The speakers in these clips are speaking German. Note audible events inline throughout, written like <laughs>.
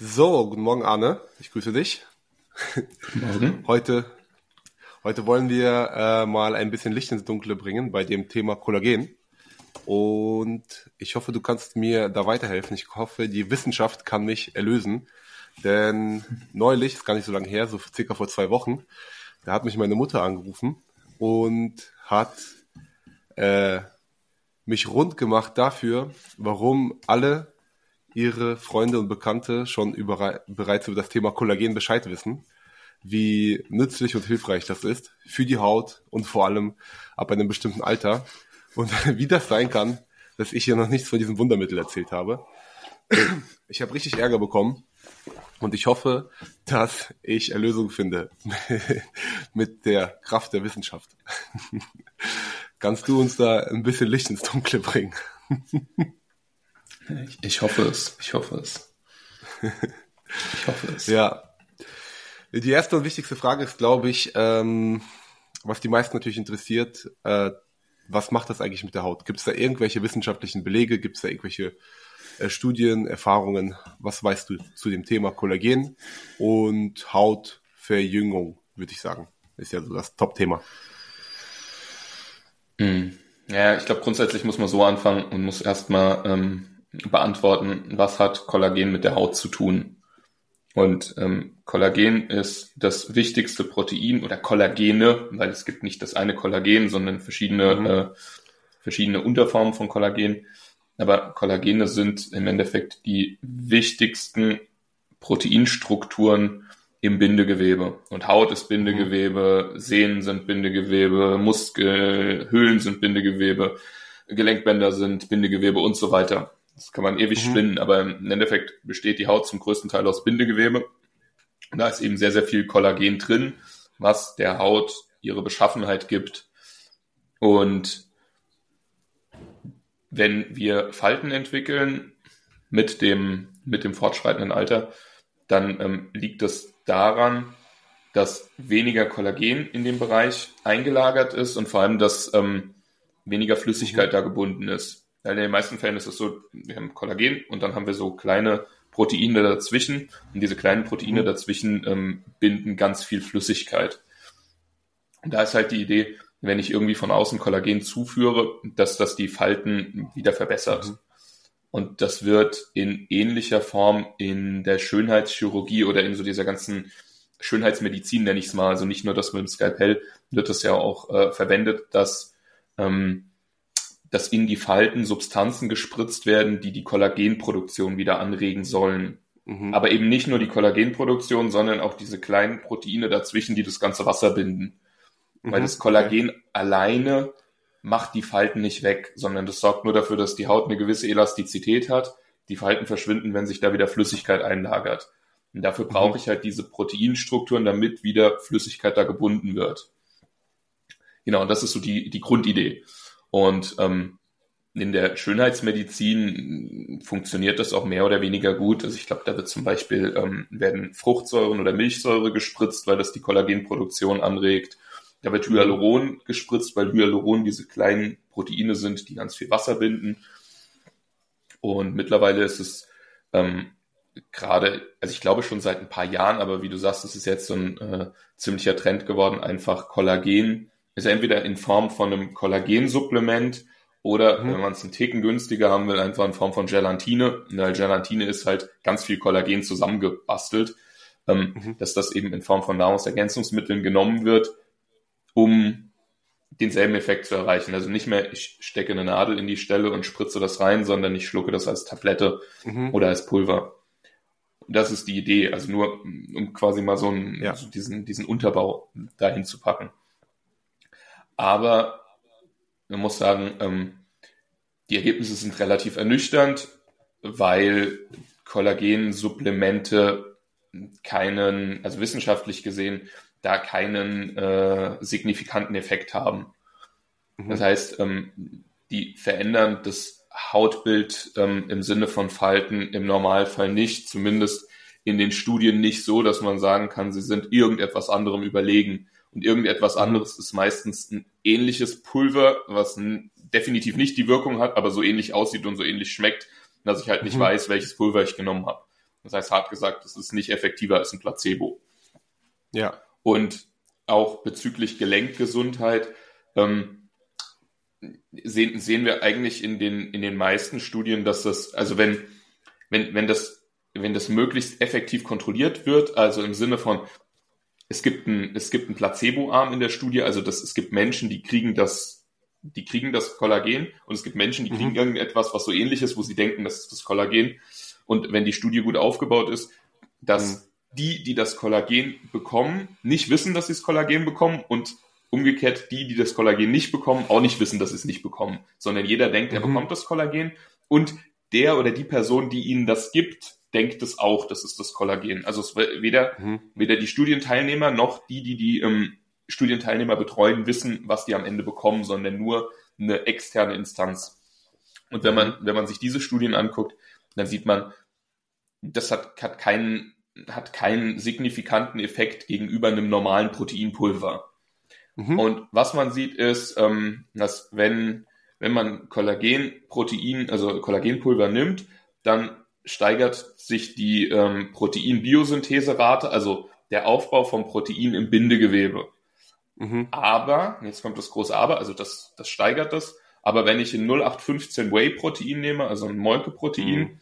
So, guten Morgen, Arne. Ich grüße dich. Morgen. <laughs> Heute, heute wollen wir äh, mal ein bisschen Licht ins Dunkle bringen bei dem Thema Kollagen. Und ich hoffe, du kannst mir da weiterhelfen. Ich hoffe, die Wissenschaft kann mich erlösen. Denn neulich, ist gar nicht so lange her, so circa vor zwei Wochen, da hat mich meine Mutter angerufen und hat äh, mich rund gemacht dafür, warum alle ihre Freunde und Bekannte schon bereits über das Thema Kollagen Bescheid wissen, wie nützlich und hilfreich das ist für die Haut und vor allem ab einem bestimmten Alter und <laughs> wie das sein kann, dass ich hier noch nichts von diesem Wundermittel erzählt habe. Ich habe richtig Ärger bekommen und ich hoffe, dass ich Erlösung finde <laughs> mit der Kraft der Wissenschaft. <laughs> Kannst du uns da ein bisschen Licht ins Dunkle bringen? Ich, ich hoffe es. Ich hoffe es. <laughs> Ich hoffe es. Ja. Die erste und wichtigste Frage ist, glaube ich, ähm, was die meisten natürlich interessiert, äh, was macht das eigentlich mit der Haut? Gibt es da irgendwelche wissenschaftlichen Belege? Gibt es da irgendwelche äh, Studien, Erfahrungen? Was weißt du zu dem Thema Kollagen und Hautverjüngung, würde ich sagen? Ist ja so das Top-Thema. Mhm. Ja, ich glaube, grundsätzlich muss man so anfangen und muss erstmal ähm, beantworten, was hat Kollagen mit der Haut zu tun. Und ähm, Kollagen ist das wichtigste Protein oder Kollagene, weil es gibt nicht das eine Kollagen, sondern verschiedene, mhm. äh, verschiedene Unterformen von Kollagen. Aber Kollagene sind im Endeffekt die wichtigsten Proteinstrukturen im Bindegewebe. Und Haut ist Bindegewebe, mhm. Sehnen sind Bindegewebe, Muskel, Höhlen sind Bindegewebe, Gelenkbänder sind Bindegewebe und so weiter. Das kann man ewig mhm. spinnen, aber im Endeffekt besteht die Haut zum größten Teil aus Bindegewebe. Und da ist eben sehr, sehr viel Kollagen drin, was der Haut ihre Beschaffenheit gibt. Und wenn wir Falten entwickeln mit dem, mit dem fortschreitenden Alter, dann ähm, liegt das daran, dass weniger Kollagen in dem Bereich eingelagert ist und vor allem, dass ähm, weniger Flüssigkeit mhm. da gebunden ist. In den meisten Fällen ist es so, wir haben Kollagen und dann haben wir so kleine Proteine dazwischen und diese kleinen Proteine mhm. dazwischen ähm, binden ganz viel Flüssigkeit. Und da ist halt die Idee, wenn ich irgendwie von außen Kollagen zuführe, dass das die Falten wieder verbessert. Mhm. Und das wird in ähnlicher Form in der Schönheitschirurgie oder in so dieser ganzen Schönheitsmedizin, nenne ich es mal, also nicht nur das mit dem Skalpell, wird das ja auch äh, verwendet, dass ähm, dass in die Falten Substanzen gespritzt werden, die die Kollagenproduktion wieder anregen sollen. Mhm. Aber eben nicht nur die Kollagenproduktion, sondern auch diese kleinen Proteine dazwischen, die das ganze Wasser binden. Mhm. Weil das Kollagen okay. alleine macht die Falten nicht weg, sondern das sorgt nur dafür, dass die Haut eine gewisse Elastizität hat. Die Falten verschwinden, wenn sich da wieder Flüssigkeit einlagert. Und dafür brauche mhm. ich halt diese Proteinstrukturen, damit wieder Flüssigkeit da gebunden wird. Genau, und das ist so die, die Grundidee. Und ähm, in der Schönheitsmedizin funktioniert das auch mehr oder weniger gut. Also ich glaube, da wird zum Beispiel ähm, werden Fruchtsäuren oder Milchsäure gespritzt, weil das die Kollagenproduktion anregt. Da wird Hyaluron gespritzt, weil Hyaluron diese kleinen Proteine sind, die ganz viel Wasser binden. Und mittlerweile ist es ähm, gerade, also ich glaube schon seit ein paar Jahren, aber wie du sagst, es ist jetzt so ein äh, ziemlicher Trend geworden, einfach Kollagen ist entweder in Form von einem Kollagensupplement oder mhm. wenn man es einen Ticken günstiger haben will, einfach in Form von Gelatine. Weil Gelatine ist halt ganz viel Kollagen zusammengebastelt, ähm, mhm. dass das eben in Form von Nahrungsergänzungsmitteln genommen wird, um denselben Effekt zu erreichen. Also nicht mehr, ich stecke eine Nadel in die Stelle und spritze das rein, sondern ich schlucke das als Tablette mhm. oder als Pulver. Das ist die Idee, also nur um quasi mal so, einen, ja. so diesen, diesen Unterbau dahin zu packen. Aber man muss sagen, ähm, die Ergebnisse sind relativ ernüchternd, weil Kollagensupplemente keinen, also wissenschaftlich gesehen, da keinen äh, signifikanten Effekt haben. Mhm. Das heißt, ähm, die verändern das Hautbild ähm, im Sinne von Falten im Normalfall nicht, zumindest in den Studien nicht so, dass man sagen kann, sie sind irgendetwas anderem überlegen. Und irgendetwas anderes ist meistens ein ähnliches Pulver, was definitiv nicht die Wirkung hat, aber so ähnlich aussieht und so ähnlich schmeckt, dass ich halt nicht mhm. weiß, welches Pulver ich genommen habe. Das heißt, hart gesagt, es ist nicht effektiver als ein Placebo. Ja. Und auch bezüglich Gelenkgesundheit ähm, sehen, sehen wir eigentlich in den, in den meisten Studien, dass das, also wenn, wenn, wenn das, wenn das möglichst effektiv kontrolliert wird, also im Sinne von, es gibt ein, es gibt ein Placebo-Arm in der Studie, also das, es gibt Menschen, die kriegen das, die kriegen das Kollagen und es gibt Menschen, die kriegen mhm. irgendetwas, was so ähnlich ist, wo sie denken, das ist das Kollagen. Und wenn die Studie gut aufgebaut ist, dass mhm die, die das Kollagen bekommen, nicht wissen, dass sie das Kollagen bekommen und umgekehrt die, die das Kollagen nicht bekommen, auch nicht wissen, dass sie es nicht bekommen, sondern jeder denkt, er mhm. bekommt das Kollagen und der oder die Person, die ihnen das gibt, denkt es auch, das ist das Kollagen. Also es weder, mhm. weder die Studienteilnehmer noch die, die die ähm, Studienteilnehmer betreuen, wissen, was die am Ende bekommen, sondern nur eine externe Instanz. Und wenn man, wenn man sich diese Studien anguckt, dann sieht man, das hat, hat keinen hat keinen signifikanten Effekt gegenüber einem normalen Proteinpulver. Mhm. Und was man sieht ist, ähm, dass wenn, wenn man Kollagenprotein, also Kollagenpulver nimmt, dann steigert sich die ähm, Proteinbiosyntheserate, also der Aufbau vom Protein im Bindegewebe. Mhm. Aber, jetzt kommt das große Aber, also das, das steigert das. Aber wenn ich ein 0815 Whey-Protein nehme, also ein Molkeprotein, mhm.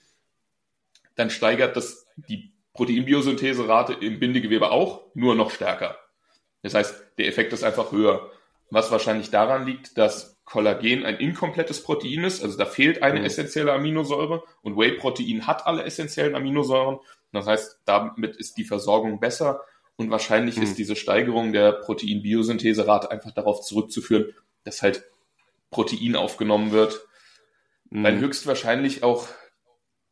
dann steigert das die Proteinbiosyntheserate im Bindegewebe auch, nur noch stärker. Das heißt, der Effekt ist einfach höher. Was wahrscheinlich daran liegt, dass Kollagen ein inkomplettes Protein ist, also da fehlt eine mhm. essentielle Aminosäure und Whey-Protein hat alle essentiellen Aminosäuren. Das heißt, damit ist die Versorgung besser und wahrscheinlich mhm. ist diese Steigerung der Proteinbiosyntheserate einfach darauf zurückzuführen, dass halt Protein aufgenommen wird, mhm. weil höchstwahrscheinlich auch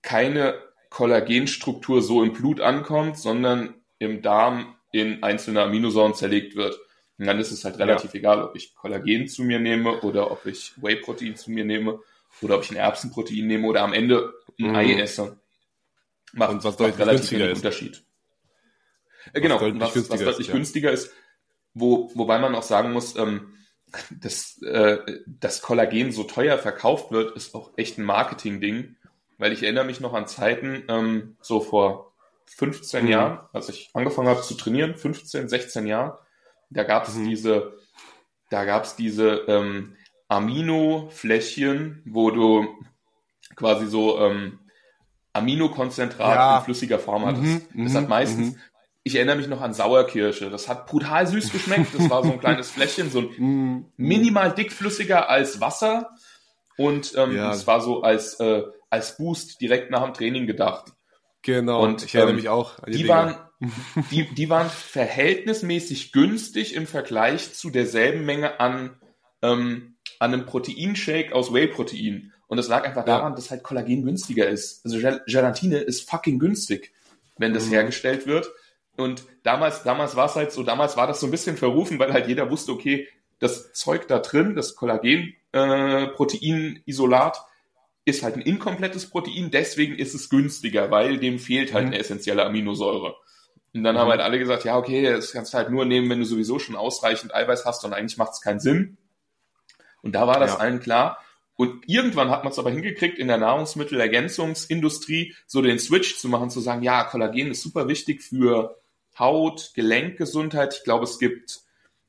keine Kollagenstruktur so im Blut ankommt, sondern im Darm in einzelne Aminosäuren zerlegt wird. Und dann ist es halt relativ ja. egal, ob ich Kollagen zu mir nehme oder ob ich Whey-Protein zu mir nehme oder ob ich ein Erbsenprotein nehme oder am Ende ein mhm. Ei esse. Macht, Und was macht relativ wenig Unterschied. Äh, genau, was, was, was deutlich ist, günstiger ist, wo, wobei man auch sagen muss, ähm, dass äh, das Kollagen so teuer verkauft wird, ist auch echt ein Marketing-Ding weil ich erinnere mich noch an Zeiten, ähm, so vor 15 mhm. Jahren, als ich angefangen habe zu trainieren, 15, 16 Jahren, da gab es mhm. diese, da gab es diese ähm, Amino-Fläschchen, wo du quasi so ähm, Aminokonzentrat ja. in flüssiger Form hattest. Mhm. Das hat mhm. meistens, mhm. ich erinnere mich noch an Sauerkirsche, das hat brutal süß geschmeckt. Das war so ein <laughs> kleines Fläschchen, so ein minimal dickflüssiger als Wasser. Und ähm, ja. war so als äh, als Boost direkt nach dem Training gedacht. Genau, und ich erinnere ähm, mich auch. die, die waren, die, die waren verhältnismäßig günstig im Vergleich zu derselben Menge an, ähm, an einem Proteinshake aus Whey-Protein. Und das lag einfach daran, dass halt Kollagen günstiger ist. Also Gelatine ist fucking günstig, wenn das mhm. hergestellt wird. Und damals, damals war es halt so, damals war das so ein bisschen verrufen, weil halt jeder wusste, okay, das Zeug da drin, das Kollagen-Proteinisolat, äh, ist halt ein inkomplettes Protein, deswegen ist es günstiger, weil dem fehlt halt mhm. eine essentielle Aminosäure. Und dann mhm. haben halt alle gesagt, ja, okay, das kannst du halt nur nehmen, wenn du sowieso schon ausreichend Eiweiß hast und eigentlich macht es keinen Sinn. Und da war das ja. allen klar. Und irgendwann hat man es aber hingekriegt, in der Nahrungsmittelergänzungsindustrie so den Switch zu machen, zu sagen, ja, Kollagen ist super wichtig für Haut, Gelenkgesundheit. Ich glaube, es gibt,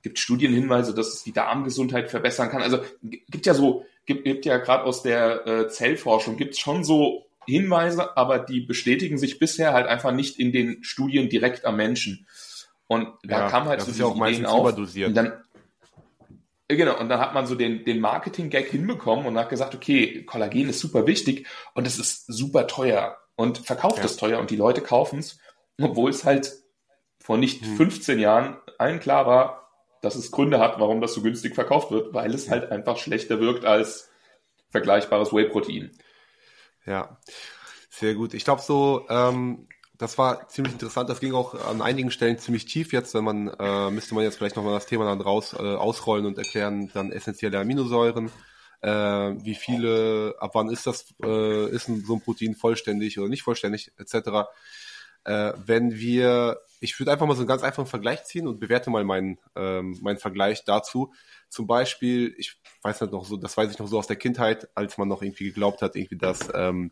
gibt Studienhinweise, dass es die Darmgesundheit verbessern kann. Also gibt ja so gibt, gibt ja gerade aus der äh, Zellforschung, gibt es schon so Hinweise, aber die bestätigen sich bisher halt einfach nicht in den Studien direkt am Menschen. Und da ja, kam halt so diese ja Ideen auf. Und dann, äh, genau, und dann hat man so den, den Marketing-Gag hinbekommen und hat gesagt, okay, Kollagen ist super wichtig und es ist super teuer und verkauft es teuer und die Leute kaufen es, obwohl es halt vor nicht hm. 15 Jahren allen klar war, dass es Gründe hat, warum das so günstig verkauft wird, weil es halt einfach schlechter wirkt als vergleichbares Whey-Protein. Ja, sehr gut. Ich glaube so, ähm, das war ziemlich interessant. Das ging auch an einigen Stellen ziemlich tief jetzt. Wenn man äh, müsste man jetzt vielleicht nochmal das Thema dann raus äh, ausrollen und erklären, dann essentielle Aminosäuren. Äh, wie viele, ab wann ist das, äh, ist ein, so ein Protein vollständig oder nicht vollständig, etc. Äh, wenn wir ich würde einfach mal so einen ganz einfachen Vergleich ziehen und bewerte mal meinen, ähm, meinen Vergleich dazu. Zum Beispiel, ich weiß nicht noch so, das weiß ich noch so aus der Kindheit, als man noch irgendwie geglaubt hat, irgendwie, dass ähm,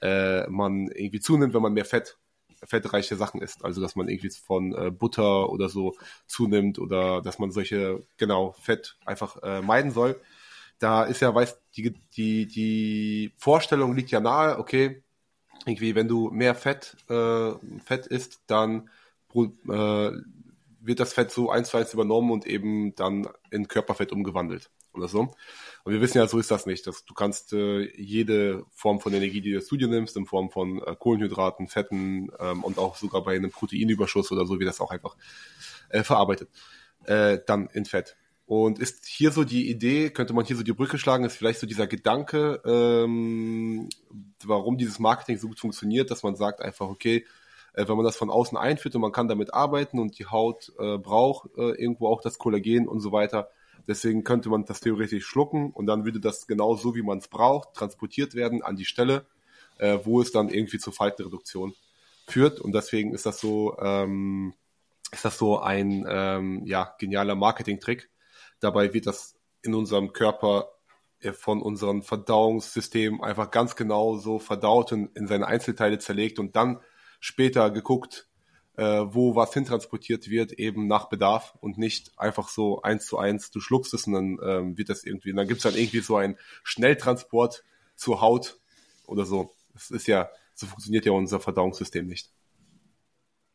äh, man irgendwie zunimmt, wenn man mehr Fett fettreiche Sachen isst. Also dass man irgendwie von äh, Butter oder so zunimmt oder dass man solche, genau, Fett einfach äh, meiden soll. Da ist ja, weiß, die, die, die Vorstellung liegt ja nahe, okay, irgendwie, wenn du mehr Fett, äh, Fett isst, dann äh, wird das Fett so eins zu eins übernommen und eben dann in Körperfett umgewandelt oder so. Und wir wissen ja, so ist das nicht. Dass du kannst äh, jede Form von Energie, die du zu dir nimmst, in Form von äh, Kohlenhydraten, Fetten ähm, und auch sogar bei einem Proteinüberschuss oder so, wie das auch einfach äh, verarbeitet, äh, dann in Fett. Und ist hier so die Idee, könnte man hier so die Brücke schlagen, ist vielleicht so dieser Gedanke, ähm, warum dieses Marketing so gut funktioniert, dass man sagt einfach, okay, äh, wenn man das von außen einführt und man kann damit arbeiten und die Haut äh, braucht äh, irgendwo auch das Kollagen und so weiter, Deswegen könnte man das theoretisch schlucken und dann würde das genau so, wie man es braucht, transportiert werden an die Stelle, äh, wo es dann irgendwie zur Faltenreduktion führt. Und deswegen ist das so, ähm, ist das so ein ähm, ja, genialer Marketing-Trick. Dabei wird das in unserem Körper äh, von unserem Verdauungssystem einfach ganz genau so verdaut und in seine Einzelteile zerlegt und dann später geguckt, äh, wo was hintransportiert wird, eben nach Bedarf und nicht einfach so eins zu eins, du schluckst es und dann ähm, wird das irgendwie, und dann gibt's dann irgendwie so einen Schnelltransport zur Haut oder so. Das ist ja, so funktioniert ja unser Verdauungssystem nicht.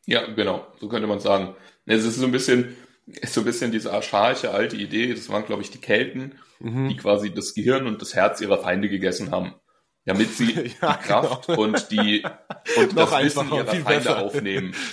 Ja, genau, so könnte man sagen. Es ist so ein bisschen, ist so ein bisschen diese archaische alte Idee, das waren, glaube ich, die Kelten, mhm. die quasi das Gehirn und das Herz ihrer Feinde gegessen haben damit sie <laughs> ja, die Kraft genau. und die und <laughs> das Wissen ihrer Feinde besser. aufnehmen. <laughs>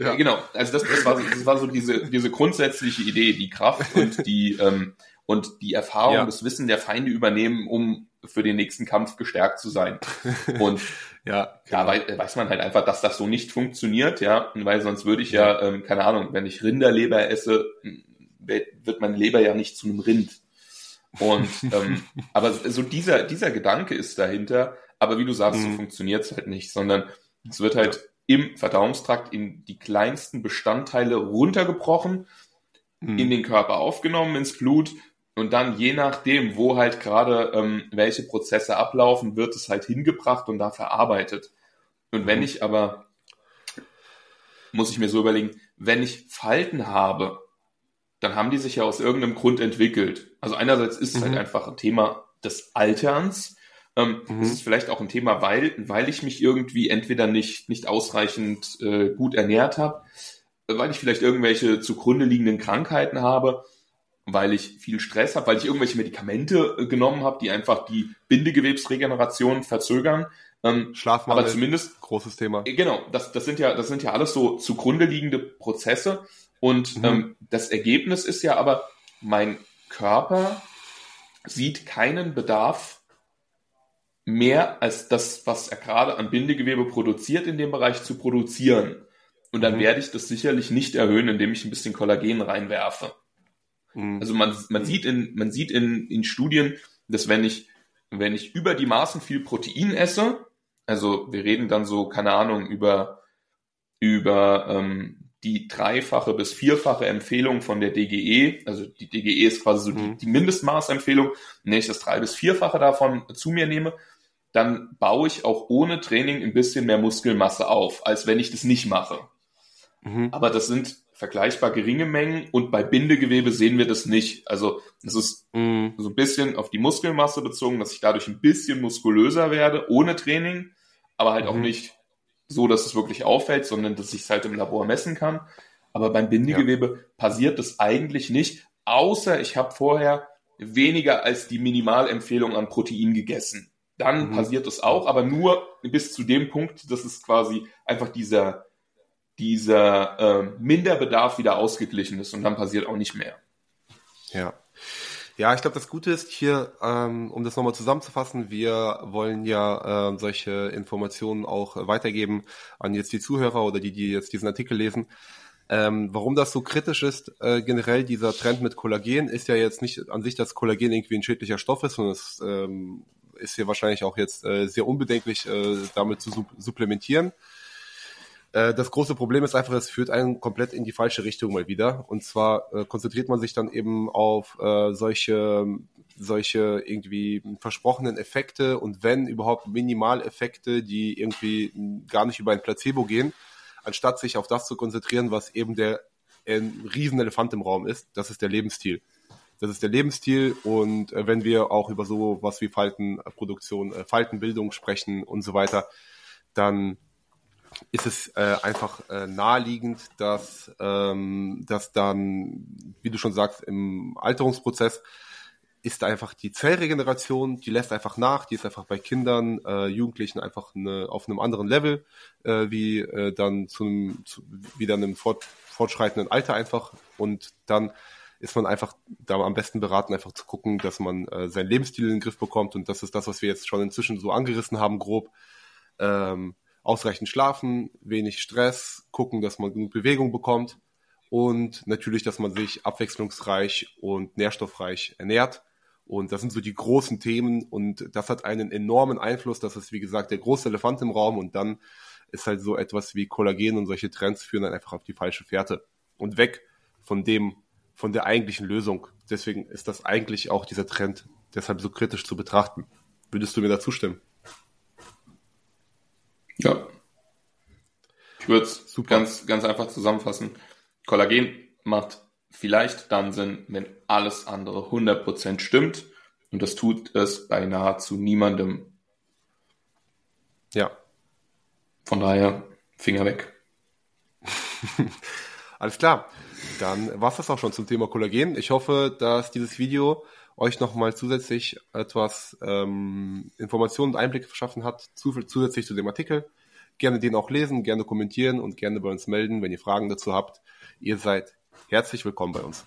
Ja. Äh, genau, also das, das, war, das war so diese, diese grundsätzliche Idee, die Kraft und die, ähm, und die Erfahrung, ja. das Wissen der Feinde übernehmen, um für den nächsten Kampf gestärkt zu sein. <laughs> Und ja, da genau. weiß man halt einfach, dass das so nicht funktioniert, ja, weil sonst würde ich ja, ähm, keine Ahnung, wenn ich Rinderleber esse, wird mein Leber ja nicht zu einem Rind. Und <laughs> ähm, aber so dieser dieser Gedanke ist dahinter, aber wie du sagst, mhm. so funktioniert es halt nicht, sondern es wird halt im Verdauungstrakt in die kleinsten Bestandteile runtergebrochen, mhm. in den Körper aufgenommen, ins Blut und dann je nachdem, wo halt gerade ähm, welche Prozesse ablaufen, wird es halt hingebracht und da verarbeitet. Und wenn mhm. ich aber, muss ich mir so überlegen, wenn ich Falten habe, dann haben die sich ja aus irgendeinem Grund entwickelt. Also einerseits ist es halt mhm. halt einfach ein Thema des Alterns, ähm, mhm. Das ist vielleicht auch ein Thema, weil, weil ich mich irgendwie entweder nicht, nicht ausreichend äh, gut ernährt habe, weil ich vielleicht irgendwelche zugrunde liegenden Krankheiten habe, weil ich viel Stress habe, weil ich irgendwelche Medikamente äh, genommen habe, die einfach die Bindegewebsregeneration verzögern. Ähm, Schlafmangel, aber zumindest großes Thema. Äh, genau, das, das sind ja, das sind ja alles so zugrunde liegende Prozesse. Und mhm. ähm, das Ergebnis ist ja aber, mein Körper sieht keinen Bedarf mehr als das, was er gerade an Bindegewebe produziert, in dem Bereich zu produzieren. Und dann mhm. werde ich das sicherlich nicht erhöhen, indem ich ein bisschen Kollagen reinwerfe. Mhm. Also man, man sieht in, man sieht in, in Studien, dass wenn ich, wenn ich über die Maßen viel Protein esse, also wir reden dann so, keine Ahnung, über, über ähm, die dreifache bis vierfache Empfehlung von der DGE, also die DGE ist quasi so mhm. die, die Mindestmaßempfehlung, wenn ich das drei bis vierfache davon zu mir nehme, dann baue ich auch ohne Training ein bisschen mehr Muskelmasse auf, als wenn ich das nicht mache. Mhm. Aber das sind vergleichbar geringe Mengen und bei Bindegewebe sehen wir das nicht. Also es ist mhm. so ein bisschen auf die Muskelmasse bezogen, dass ich dadurch ein bisschen muskulöser werde, ohne Training, aber halt mhm. auch nicht so, dass es wirklich auffällt, sondern dass ich es halt im Labor messen kann. Aber beim Bindegewebe ja. passiert das eigentlich nicht, außer ich habe vorher weniger als die Minimalempfehlung an Protein gegessen. Dann mhm. passiert es auch, aber nur bis zu dem Punkt, dass es quasi einfach dieser, dieser äh, Minderbedarf wieder ausgeglichen ist und dann passiert auch nicht mehr. Ja. Ja, ich glaube, das Gute ist hier, ähm, um das nochmal zusammenzufassen, wir wollen ja äh, solche Informationen auch weitergeben an jetzt die Zuhörer oder die, die jetzt diesen Artikel lesen. Ähm, warum das so kritisch ist, äh, generell dieser Trend mit Kollagen, ist ja jetzt nicht an sich, dass Kollagen irgendwie ein schädlicher Stoff ist, sondern es ähm, ist hier wahrscheinlich auch jetzt äh, sehr unbedenklich, äh, damit zu supplementieren. Äh, das große Problem ist einfach, es führt einen komplett in die falsche Richtung mal wieder. Und zwar äh, konzentriert man sich dann eben auf äh, solche, solche irgendwie versprochenen Effekte und wenn überhaupt Minimaleffekte, die irgendwie gar nicht über ein Placebo gehen. anstatt sich auf das zu konzentrieren, was eben der ein Riesenelefant im Raum ist, das ist der Lebensstil. Das ist der Lebensstil und äh, wenn wir auch über so was wie Faltenproduktion, äh, Faltenbildung sprechen und so weiter, dann ist es äh, einfach äh, naheliegend, dass, ähm, dass dann, wie du schon sagst, im Alterungsprozess ist einfach die Zellregeneration, die lässt einfach nach, die ist einfach bei Kindern, äh, Jugendlichen einfach eine, auf einem anderen Level, äh, wie äh, dann zu einem, zu, wie dann im fort, fortschreitenden Alter einfach und dann ist man einfach da am besten beraten, einfach zu gucken, dass man äh, seinen Lebensstil in den Griff bekommt. Und das ist das, was wir jetzt schon inzwischen so angerissen haben, grob. Ähm, ausreichend schlafen, wenig Stress, gucken, dass man genug Bewegung bekommt und natürlich, dass man sich abwechslungsreich und nährstoffreich ernährt. Und das sind so die großen Themen und das hat einen enormen Einfluss. Das ist, wie gesagt, der große Elefant im Raum und dann ist halt so etwas wie Kollagen und solche Trends führen dann einfach auf die falsche Fährte und weg von dem, von der eigentlichen Lösung. Deswegen ist das eigentlich auch dieser Trend deshalb so kritisch zu betrachten. Würdest du mir da zustimmen? Ja. Ich würde es ganz, ganz einfach zusammenfassen. Kollagen macht vielleicht dann Sinn, wenn alles andere 100% stimmt. Und das tut es bei nahezu niemandem. Ja. Von daher, Finger weg. <laughs> Alles klar. Dann war es das auch schon zum Thema Kollagen. Ich hoffe, dass dieses Video euch nochmal zusätzlich etwas ähm, Informationen und Einblicke verschaffen hat, zusätzlich zu dem Artikel. Gerne den auch lesen, gerne kommentieren und gerne bei uns melden, wenn ihr Fragen dazu habt. Ihr seid herzlich willkommen bei uns.